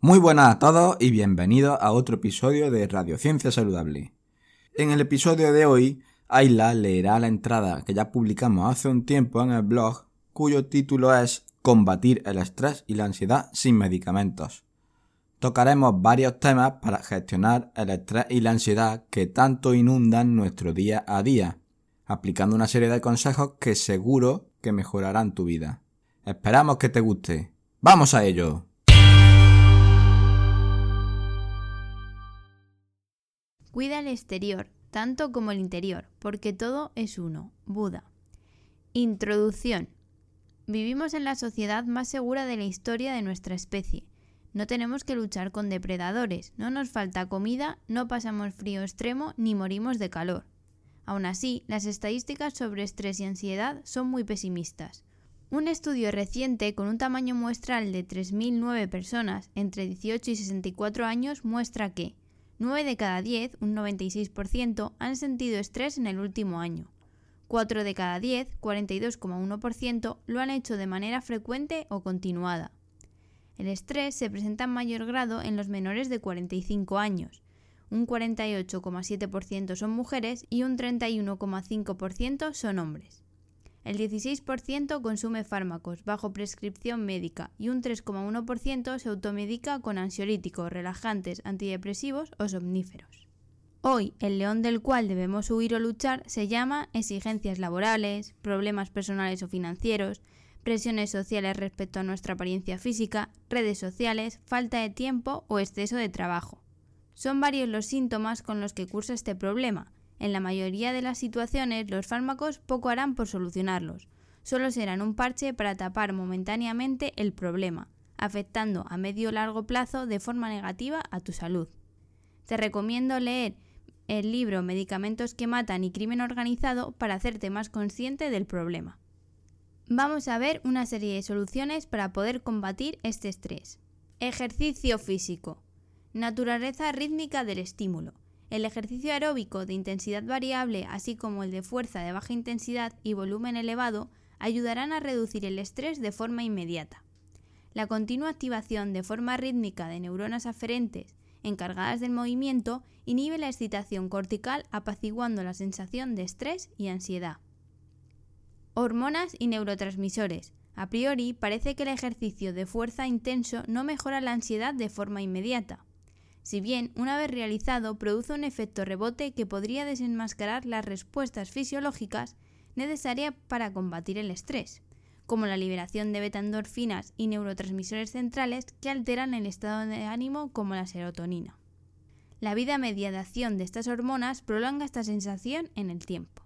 Muy buenas a todos y bienvenidos a otro episodio de Radiociencia Saludable. En el episodio de hoy, Ayla leerá la entrada que ya publicamos hace un tiempo en el blog, cuyo título es Combatir el estrés y la ansiedad sin medicamentos. Tocaremos varios temas para gestionar el estrés y la ansiedad que tanto inundan nuestro día a día, aplicando una serie de consejos que seguro que mejorarán tu vida. Esperamos que te guste. ¡Vamos a ello! Cuida el exterior, tanto como el interior, porque todo es uno. Buda. Introducción. Vivimos en la sociedad más segura de la historia de nuestra especie. No tenemos que luchar con depredadores, no nos falta comida, no pasamos frío extremo ni morimos de calor. Aún así, las estadísticas sobre estrés y ansiedad son muy pesimistas. Un estudio reciente con un tamaño muestral de 3.009 personas entre 18 y 64 años muestra que 9 de cada 10, un 96%, han sentido estrés en el último año. 4 de cada 10, 42,1%, lo han hecho de manera frecuente o continuada. El estrés se presenta en mayor grado en los menores de 45 años. Un 48,7% son mujeres y un 31,5% son hombres. El 16% consume fármacos bajo prescripción médica y un 3,1% se automedica con ansiolíticos, relajantes, antidepresivos o somníferos. Hoy, el león del cual debemos huir o luchar se llama exigencias laborales, problemas personales o financieros, presiones sociales respecto a nuestra apariencia física, redes sociales, falta de tiempo o exceso de trabajo. Son varios los síntomas con los que cursa este problema, en la mayoría de las situaciones, los fármacos poco harán por solucionarlos, solo serán un parche para tapar momentáneamente el problema, afectando a medio o largo plazo de forma negativa a tu salud. Te recomiendo leer el libro Medicamentos que matan y crimen organizado para hacerte más consciente del problema. Vamos a ver una serie de soluciones para poder combatir este estrés. Ejercicio físico. Naturaleza rítmica del estímulo. El ejercicio aeróbico de intensidad variable, así como el de fuerza de baja intensidad y volumen elevado, ayudarán a reducir el estrés de forma inmediata. La continua activación de forma rítmica de neuronas aferentes encargadas del movimiento inhibe la excitación cortical apaciguando la sensación de estrés y ansiedad. Hormonas y neurotransmisores. A priori parece que el ejercicio de fuerza intenso no mejora la ansiedad de forma inmediata. Si bien, una vez realizado, produce un efecto rebote que podría desenmascarar las respuestas fisiológicas necesarias para combatir el estrés, como la liberación de beta-endorfinas y neurotransmisores centrales que alteran el estado de ánimo como la serotonina. La vida media de acción de estas hormonas prolonga esta sensación en el tiempo.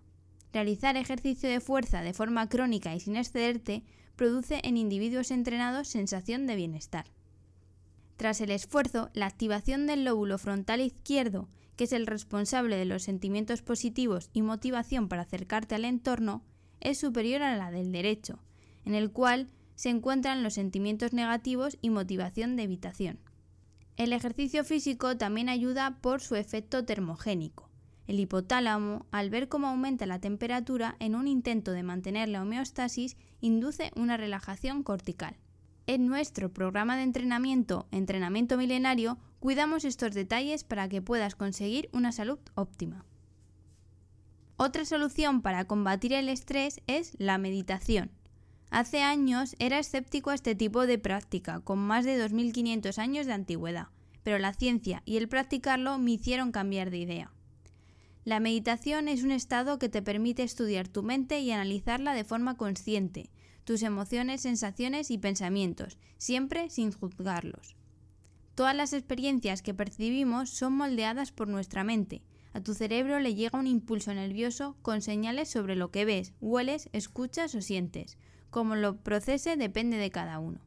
Realizar ejercicio de fuerza de forma crónica y sin excederte produce en individuos entrenados sensación de bienestar. Tras el esfuerzo, la activación del lóbulo frontal izquierdo, que es el responsable de los sentimientos positivos y motivación para acercarte al entorno, es superior a la del derecho, en el cual se encuentran los sentimientos negativos y motivación de evitación. El ejercicio físico también ayuda por su efecto termogénico. El hipotálamo, al ver cómo aumenta la temperatura en un intento de mantener la homeostasis, induce una relajación cortical. En nuestro programa de entrenamiento, Entrenamiento Milenario, cuidamos estos detalles para que puedas conseguir una salud óptima. Otra solución para combatir el estrés es la meditación. Hace años era escéptico a este tipo de práctica, con más de 2.500 años de antigüedad, pero la ciencia y el practicarlo me hicieron cambiar de idea. La meditación es un estado que te permite estudiar tu mente y analizarla de forma consciente, tus emociones, sensaciones y pensamientos, siempre sin juzgarlos. Todas las experiencias que percibimos son moldeadas por nuestra mente. A tu cerebro le llega un impulso nervioso con señales sobre lo que ves, hueles, escuchas o sientes. Como lo procese depende de cada uno.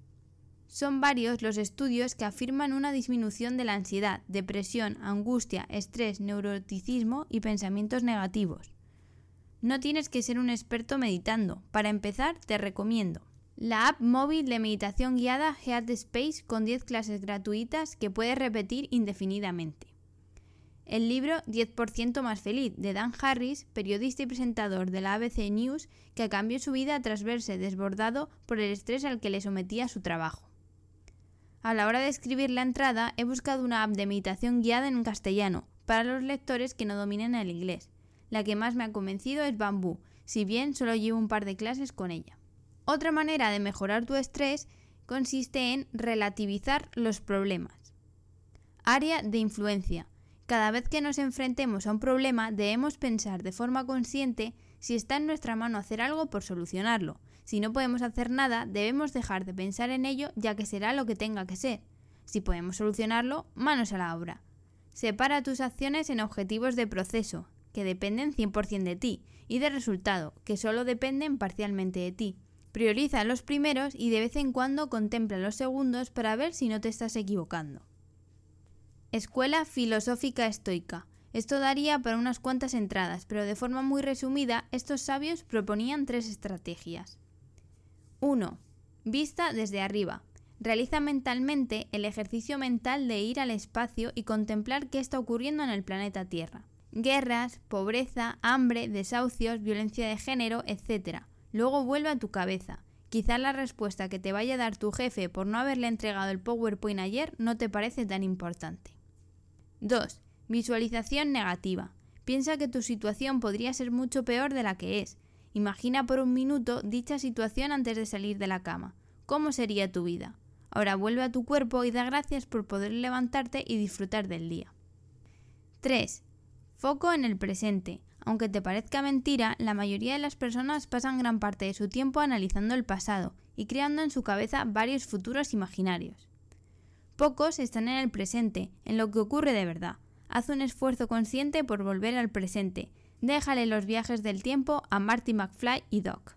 Son varios los estudios que afirman una disminución de la ansiedad, depresión, angustia, estrés, neuroticismo y pensamientos negativos. No tienes que ser un experto meditando. Para empezar, te recomiendo la app móvil de meditación guiada Headspace con 10 clases gratuitas que puedes repetir indefinidamente. El libro 10% más feliz de Dan Harris, periodista y presentador de la ABC News, que cambió su vida tras verse desbordado por el estrés al que le sometía su trabajo. A la hora de escribir la entrada he buscado una app de meditación guiada en castellano para los lectores que no dominen el inglés. La que más me ha convencido es Bamboo, si bien solo llevo un par de clases con ella. Otra manera de mejorar tu estrés consiste en relativizar los problemas. Área de influencia. Cada vez que nos enfrentemos a un problema debemos pensar de forma consciente si está en nuestra mano hacer algo por solucionarlo. Si no podemos hacer nada, debemos dejar de pensar en ello ya que será lo que tenga que ser. Si podemos solucionarlo, manos a la obra. Separa tus acciones en objetivos de proceso, que dependen 100% de ti, y de resultado, que solo dependen parcialmente de ti. Prioriza los primeros y de vez en cuando contempla los segundos para ver si no te estás equivocando. Escuela Filosófica Estoica. Esto daría para unas cuantas entradas, pero de forma muy resumida, estos sabios proponían tres estrategias. 1. Vista desde arriba. Realiza mentalmente el ejercicio mental de ir al espacio y contemplar qué está ocurriendo en el planeta Tierra. Guerras, pobreza, hambre, desahucios, violencia de género, etc Luego vuelve a tu cabeza. Quizás la respuesta que te vaya a dar tu jefe por no haberle entregado el PowerPoint ayer no te parece tan importante. 2. Visualización negativa. Piensa que tu situación podría ser mucho peor de la que es. Imagina por un minuto dicha situación antes de salir de la cama. ¿Cómo sería tu vida? Ahora vuelve a tu cuerpo y da gracias por poder levantarte y disfrutar del día. 3. Foco en el presente. Aunque te parezca mentira, la mayoría de las personas pasan gran parte de su tiempo analizando el pasado y creando en su cabeza varios futuros imaginarios. Pocos están en el presente, en lo que ocurre de verdad. Haz un esfuerzo consciente por volver al presente. Déjale los viajes del tiempo a Marty McFly y Doc.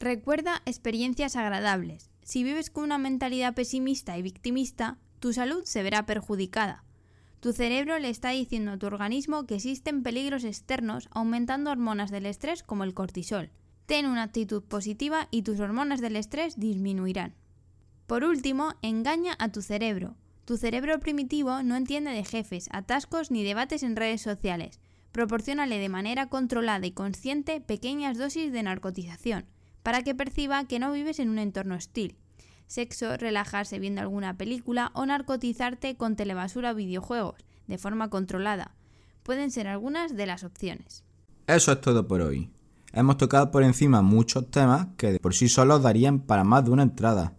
Recuerda experiencias agradables. Si vives con una mentalidad pesimista y victimista, tu salud se verá perjudicada. Tu cerebro le está diciendo a tu organismo que existen peligros externos aumentando hormonas del estrés como el cortisol. Ten una actitud positiva y tus hormonas del estrés disminuirán. Por último, engaña a tu cerebro. Tu cerebro primitivo no entiende de jefes, atascos ni debates en redes sociales. Proporciónale de manera controlada y consciente pequeñas dosis de narcotización, para que perciba que no vives en un entorno hostil sexo, relajarse viendo alguna película o narcotizarte con telebasura o videojuegos, de forma controlada. Pueden ser algunas de las opciones. Eso es todo por hoy. Hemos tocado por encima muchos temas que por sí solos darían para más de una entrada.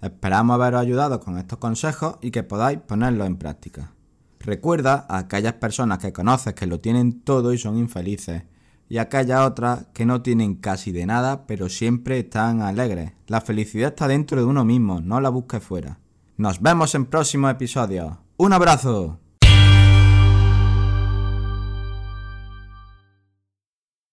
Esperamos haberos ayudado con estos consejos y que podáis ponerlos en práctica. Recuerda a aquellas personas que conoces que lo tienen todo y son infelices y aquellas otras que no tienen casi de nada, pero siempre están alegres. La felicidad está dentro de uno mismo, no la busques fuera. Nos vemos en próximos episodios. ¡Un abrazo!